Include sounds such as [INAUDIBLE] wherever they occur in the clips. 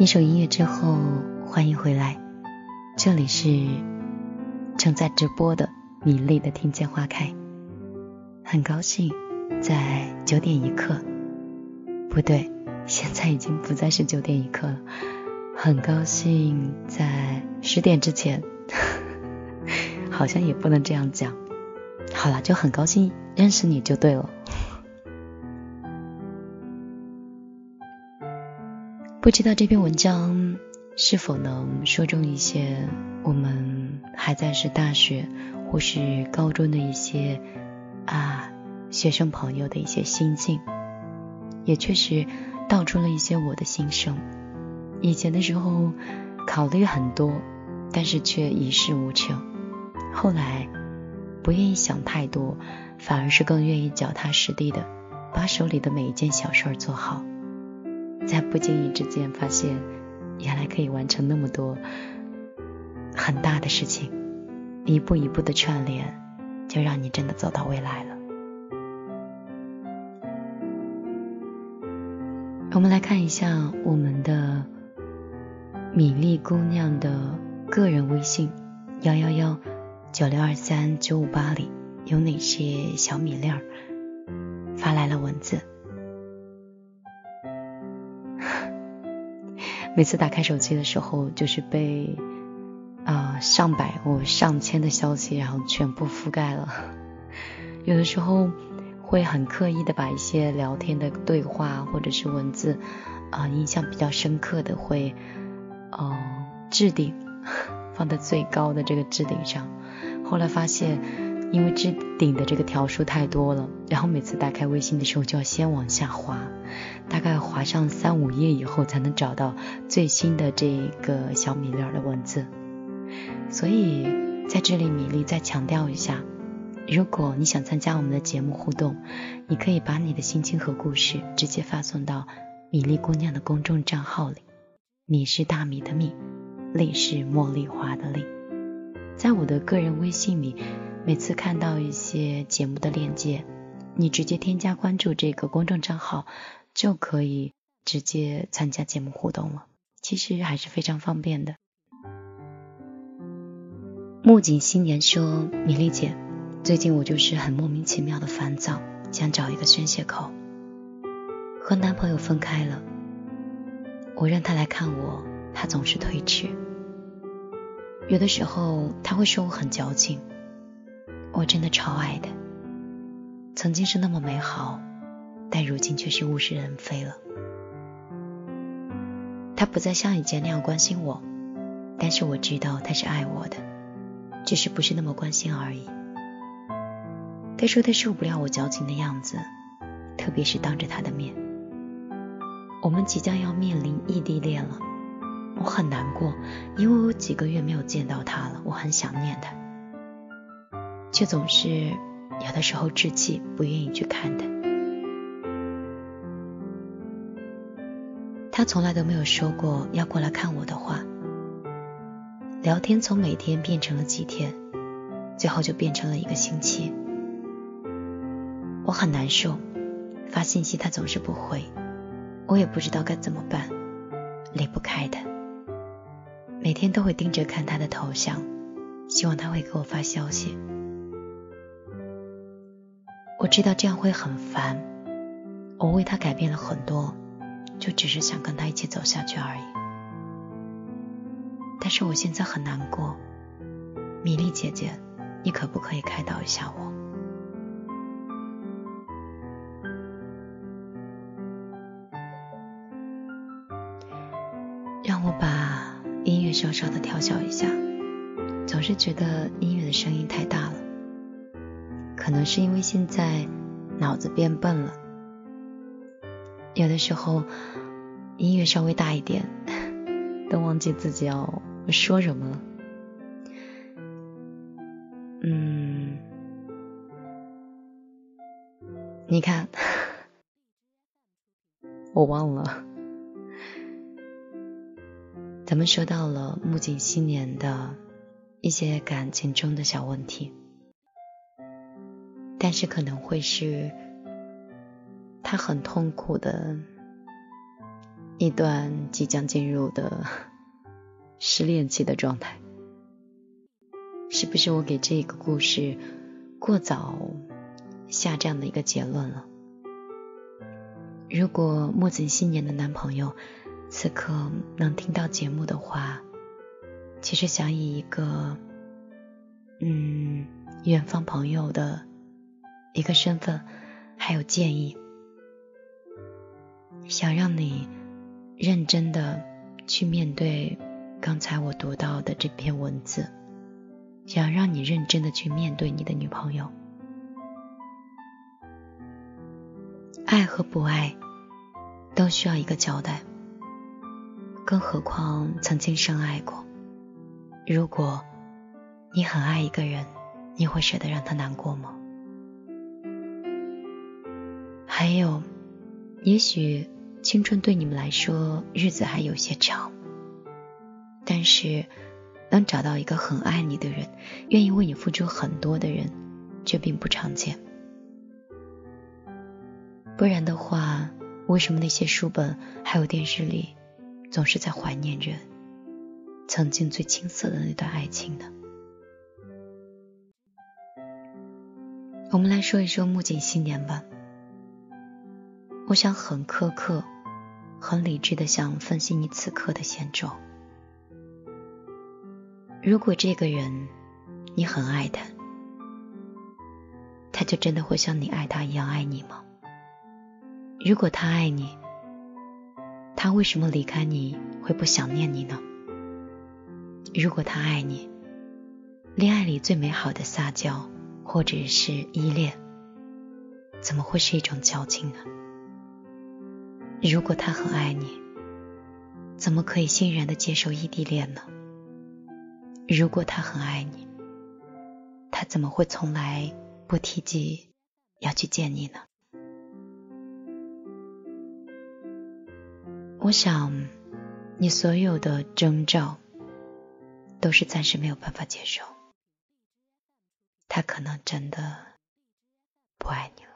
一首音乐之后，欢迎回来，这里是正在直播的米粒的听见花开。很高兴在九点一刻，不对，现在已经不再是九点一刻了。很高兴在十点之前，[LAUGHS] 好像也不能这样讲。好了，就很高兴认识你就对了。不知道这篇文章是否能说中一些我们还在是大学或是高中的一些啊学生朋友的一些心境，也确实道出了一些我的心声。以前的时候考虑很多，但是却一事无成。后来不愿意想太多，反而是更愿意脚踏实地的把手里的每一件小事儿做好。在不经意之间，发现原来可以完成那么多很大的事情，一步一步的串联，就让你真的走到未来了。我们来看一下我们的米粒姑娘的个人微信：幺幺幺九六二三九五八里有哪些小米粒儿发来了文字。每次打开手机的时候，就是被啊上百或上千的消息，然后全部覆盖了。[LAUGHS] 有的时候会很刻意的把一些聊天的对话或者是文字啊印象比较深刻的会呃置顶 [LAUGHS] 放在最高的这个置顶上。后来发现。因为置顶的这个条数太多了，然后每次打开微信的时候就要先往下滑，大概滑上三五页以后才能找到最新的这个小米粒儿的文字。所以在这里，米粒再强调一下，如果你想参加我们的节目互动，你可以把你的心情和故事直接发送到米粒姑娘的公众账号里。米是大米的米，粒是茉莉花的粒，在我的个人微信里。每次看到一些节目的链接，你直接添加关注这个公众账号，就可以直接参加节目互动了。其实还是非常方便的。木槿新年说：“米粒姐，最近我就是很莫名其妙的烦躁，想找一个宣泄口。和男朋友分开了，我让他来看我，他总是推迟。有的时候他会说我很矫情。”我真的超爱的，曾经是那么美好，但如今却是物是人非了。他不再像以前那样关心我，但是我知道他是爱我的，只是不是那么关心而已。他说他受不了我矫情的样子，特别是当着他的面。我们即将要面临异地恋了，我很难过，因为我几个月没有见到他了，我很想念他。却总是有的时候置气，不愿意去看他。他从来都没有说过要过来看我的话。聊天从每天变成了几天，最后就变成了一个星期。我很难受，发信息他总是不回，我也不知道该怎么办，离不开他。每天都会盯着看他的头像，希望他会给我发消息。知道这样会很烦，我为他改变了很多，就只是想跟他一起走下去而已。但是我现在很难过，米粒姐姐，你可不可以开导一下我？让我把音乐稍稍的调小一下，总是觉得音乐的声音太大了。可能是因为现在脑子变笨了，有的时候音乐稍微大一点，[LAUGHS] 都忘记自己要说什么了。嗯，你看，我忘了。咱们说到了木槿新年的一些感情中的小问题，但是可能会是他很痛苦的一段即将进入的失恋期的状态。是不是我给这个故事过早下这样的一个结论了？如果墨子新年的男朋友。此刻能听到节目的话，其实想以一个嗯远方朋友的一个身份，还有建议，想让你认真的去面对刚才我读到的这篇文字，想让你认真的去面对你的女朋友，爱和不爱都需要一个交代。更何况曾经深爱过。如果你很爱一个人，你会舍得让他难过吗？还有，也许青春对你们来说日子还有些长，但是能找到一个很爱你的人，愿意为你付出很多的人，却并不常见。不然的话，为什么那些书本还有电视里？总是在怀念着曾经最青涩的那段爱情呢。我们来说一说木槿新年吧。我想很苛刻、很理智的想分析你此刻的现状。如果这个人你很爱他，他就真的会像你爱他一样爱你吗？如果他爱你，他为什么离开你会不想念你呢？如果他爱你，恋爱里最美好的撒娇或者是依恋，怎么会是一种矫情呢？如果他很爱你，怎么可以欣然的接受异地恋呢？如果他很爱你，他怎么会从来不提及要去见你呢？我想，你所有的征兆都是暂时没有办法接受。他可能真的不爱你了。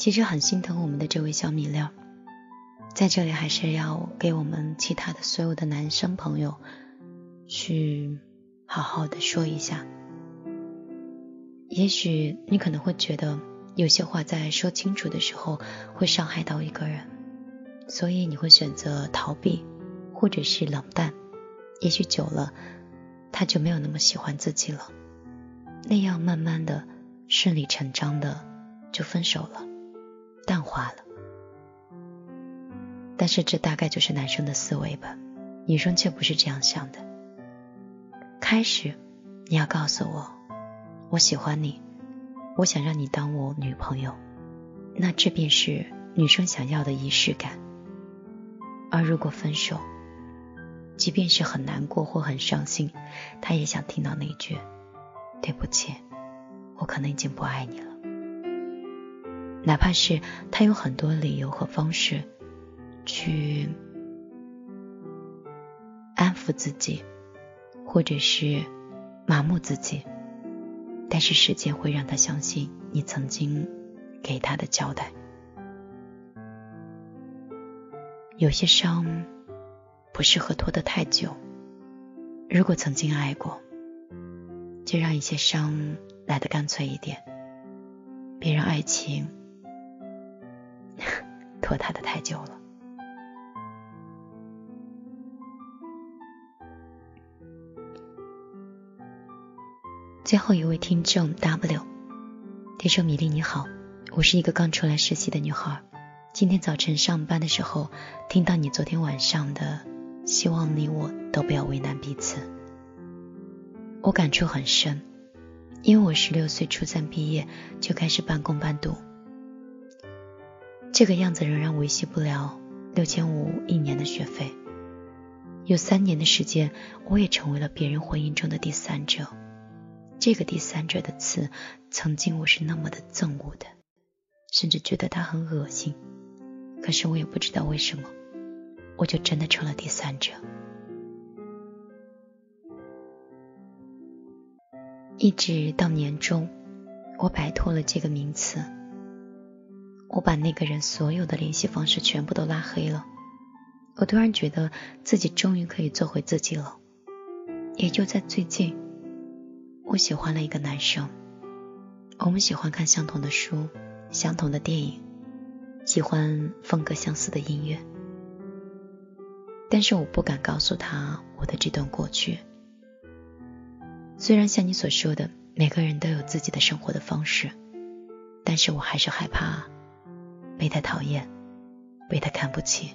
其实很心疼我们的这位小米粒儿，在这里还是要给我们其他的所有的男生朋友去好好的说一下。也许你可能会觉得。有些话在说清楚的时候会伤害到一个人，所以你会选择逃避或者是冷淡。也许久了，他就没有那么喜欢自己了，那样慢慢的顺理成章的就分手了，淡化了。但是这大概就是男生的思维吧，女生却不是这样想的。开始，你要告诉我，我喜欢你。我想让你当我女朋友，那这便是女生想要的仪式感。而如果分手，即便是很难过或很伤心，她也想听到那句“对不起，我可能已经不爱你了”。哪怕是他有很多理由和方式去安抚自己，或者是麻木自己。但是时间会让他相信你曾经给他的交代。有些伤不适合拖得太久。如果曾经爱过，就让一些伤来得干脆一点，别让爱情和他的太久了。最后一位听众 W，他说：“米粒你好，我是一个刚出来实习的女孩，今天早晨上班的时候，听到你昨天晚上的，希望你我都不要为难彼此。我感触很深，因为我十六岁初三毕业就开始半工半读，这个样子仍然维系不了六千五一年的学费。有三年的时间，我也成为了别人婚姻中的第三者。这个第三者的词，曾经我是那么的憎恶的，甚至觉得他很恶心。可是我也不知道为什么，我就真的成了第三者。一直到年终，我摆脱了这个名词，我把那个人所有的联系方式全部都拉黑了。我突然觉得自己终于可以做回自己了。也就在最近，我喜欢了一个男生，我们喜欢看相同的书，相同的电影，喜欢风格相似的音乐。但是我不敢告诉他我的这段过去。虽然像你所说的，每个人都有自己的生活的方式，但是我还是害怕被他讨厌，被他看不起。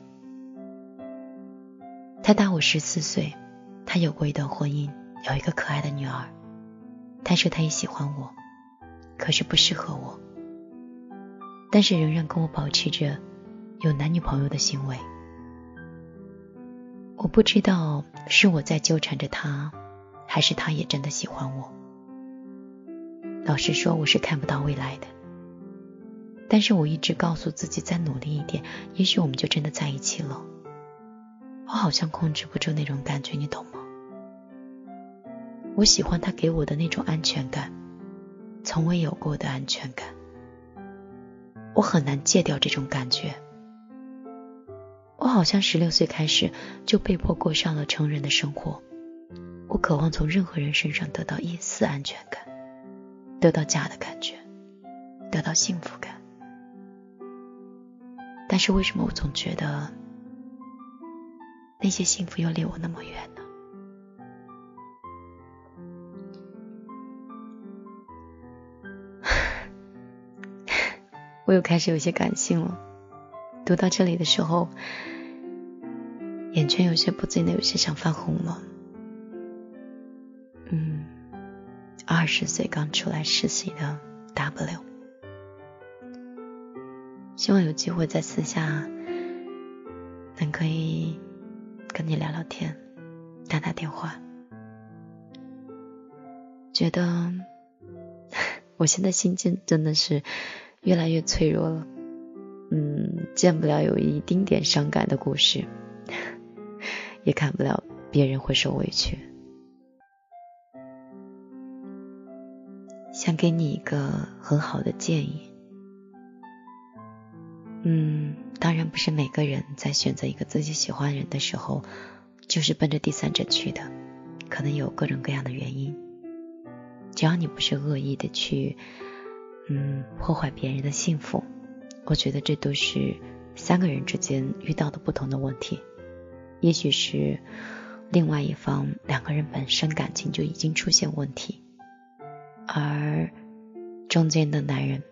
他大我十四岁，他有过一段婚姻，有一个可爱的女儿。他说他也喜欢我，可是不适合我，但是仍然跟我保持着有男女朋友的行为。我不知道是我在纠缠着他，还是他也真的喜欢我。老实说，我是看不到未来的，但是我一直告诉自己再努力一点，也许我们就真的在一起了。我好像控制不住那种感觉，你懂吗？我喜欢他给我的那种安全感，从未有过的安全感。我很难戒掉这种感觉。我好像十六岁开始就被迫过上了成人的生活。我渴望从任何人身上得到一丝安全感，得到家的感觉，得到幸福感。但是为什么我总觉得？那些幸福又离我那么远呢？[LAUGHS] 我又开始有些感性了。读到这里的时候，眼圈有些不禁的有些想泛红了。嗯，二十岁刚出来实习的 W，希望有机会在私下能可以。跟你聊聊天，打打电话，觉得 [LAUGHS] 我现在心境真的是越来越脆弱了。嗯，见不了有一丁点伤感的故事，[LAUGHS] 也看不了别人会受委屈。想给你一个很好的建议。嗯。当然不是每个人在选择一个自己喜欢人的时候，就是奔着第三者去的，可能有各种各样的原因。只要你不是恶意的去，嗯，破坏别人的幸福，我觉得这都是三个人之间遇到的不同的问题。也许是另外一方两个人本身感情就已经出现问题，而中间的男人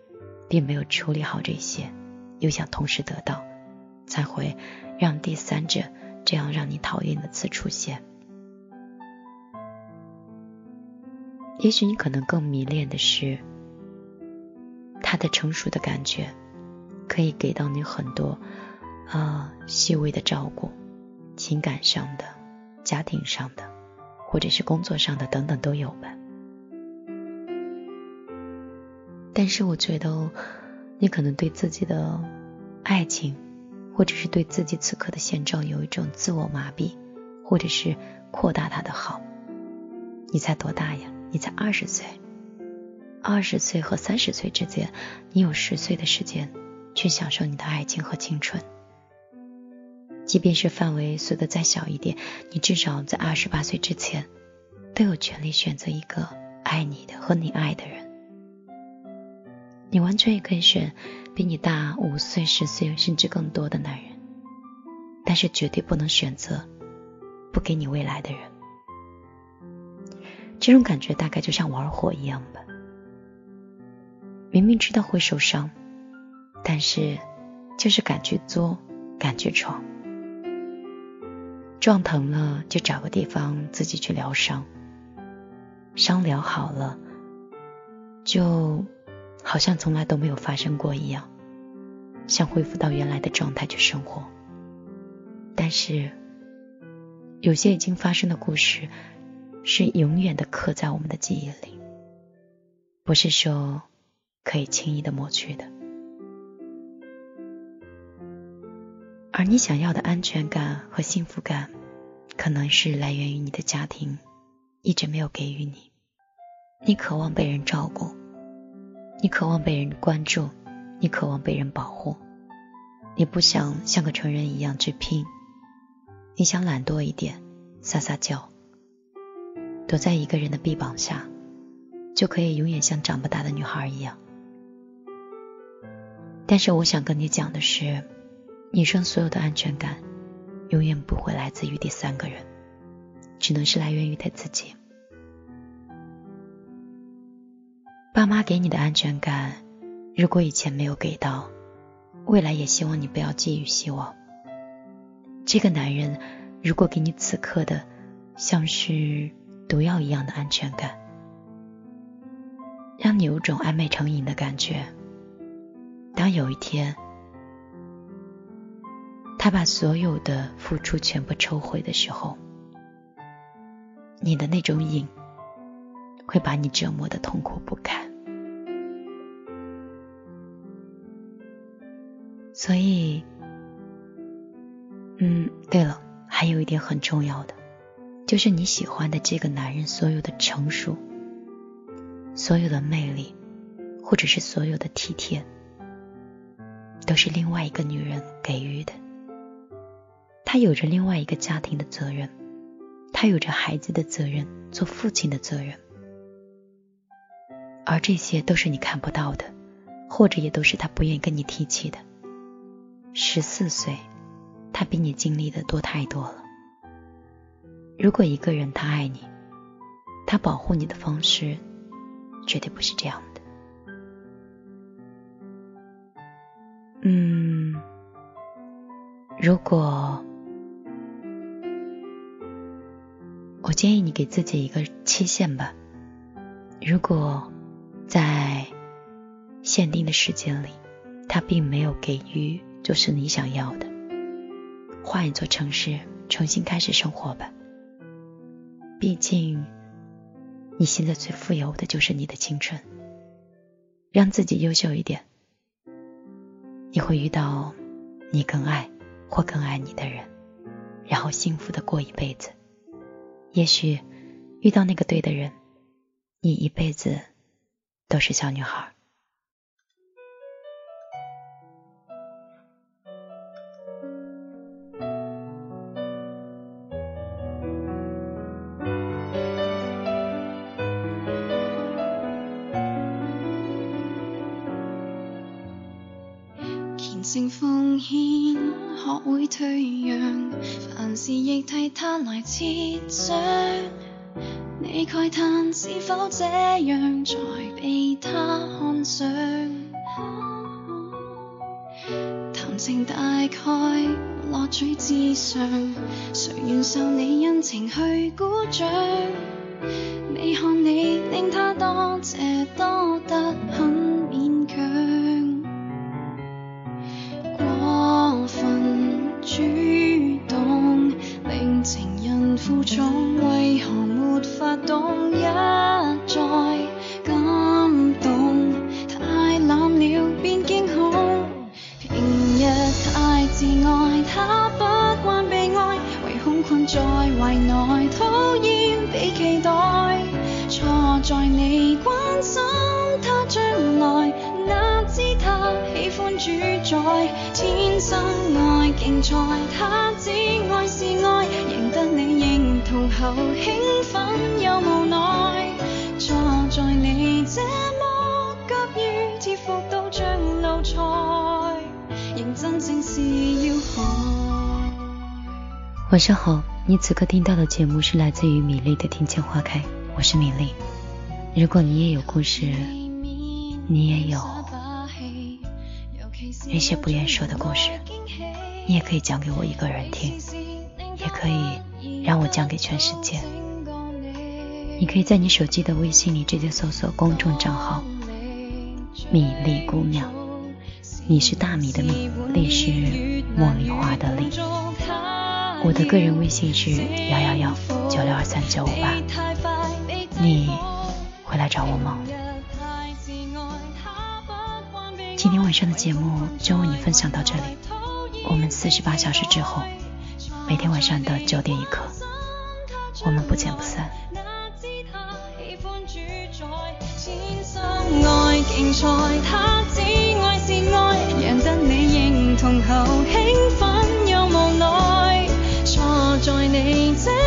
并没有处理好这些。又想同时得到，才会让第三者这样让你讨厌的词出现。也许你可能更迷恋的是他的成熟的感觉，可以给到你很多啊细微的照顾，情感上的、家庭上的，或者是工作上的等等都有吧。但是我觉得。你可能对自己的爱情，或者是对自己此刻的现状有一种自我麻痹，或者是扩大他的好。你才多大呀？你才二十岁，二十岁和三十岁之间，你有十岁的时间去享受你的爱情和青春。即便是范围缩得再小一点，你至少在二十八岁之前，都有权利选择一个爱你的和你爱的人。你完全也可以选比你大五岁、十岁甚至更多的男人，但是绝对不能选择不给你未来的人。这种感觉大概就像玩火一样吧。明明知道会受伤，但是就是敢去做，敢去闯。撞疼了就找个地方自己去疗伤，伤疗好了，就好像从来都没有发生过一样，像恢复到原来的状态去生活。但是，有些已经发生的故事，是永远的刻在我们的记忆里，不是说可以轻易的抹去的。而你想要的安全感和幸福感，可能是来源于你的家庭一直没有给予你。你渴望被人照顾，你渴望被人关注，你渴望被人保护，你不想像个成人一样去拼，你想懒惰一点，撒撒娇，躲在一个人的臂膀下，就可以永远像长不大的女孩一样。但是我想跟你讲的是。女生所有的安全感，永远不会来自于第三个人，只能是来源于她自己。爸妈给你的安全感，如果以前没有给到，未来也希望你不要寄予希望。这个男人如果给你此刻的像是毒药一样的安全感，让你有种暧昧成瘾的感觉，当有一天。他把所有的付出全部抽回的时候，你的那种瘾会把你折磨的痛苦不堪。所以，嗯，对了，还有一点很重要的，就是你喜欢的这个男人所有的成熟、所有的魅力，或者是所有的体贴，都是另外一个女人给予的。他有着另外一个家庭的责任，他有着孩子的责任，做父亲的责任，而这些都是你看不到的，或者也都是他不愿意跟你提起的。十四岁，他比你经历的多太多了。如果一个人他爱你，他保护你的方式绝对不是这样的。嗯，如果。我建议你给自己一个期限吧。如果在限定的时间里，他并没有给予就是你想要的，换一座城市重新开始生活吧。毕竟你现在最富有的就是你的青春，让自己优秀一点，你会遇到你更爱或更爱你的人，然后幸福的过一辈子。也许遇到那个对的人，你一辈子都是小女孩。设想，你慨叹是否这样才被他看上？谈情大概乐趣至上，谁愿受你恩情去鼓掌？未看你令他多谢多得很负重，为何没法懂一再感动？太懒了，变惊恐。平日太自爱，他不惯被爱，唯恐困在怀内，讨厌被期待。错在你关心他将来，哪知他喜欢主宰，天生爱竞赛，他只爱是爱，同后兴奋又无奈。坐在你这么急于贴服到像奴才，认真正是要害。晚上好，你此刻听到的节目是来自于米粒的《庭前花开》。我是米粒，如果你也有故事，你也有那些不愿说的故事。你也可以讲给我一个人听，也可以让我讲给全世界。你可以在你手机的微信里直接搜索公众账号“米粒姑娘”，米是大米的米，粒是茉莉花的粒。我的个人微信是幺幺幺九六二三九五八，你会来找我吗？今天晚上的节目就为你分享到这里。我们四十八小时之后，每天晚上的九点一刻，我们不见不散。爱竞赛，他只爱爱，赢得你认同后兴奋又无奈，错在你这。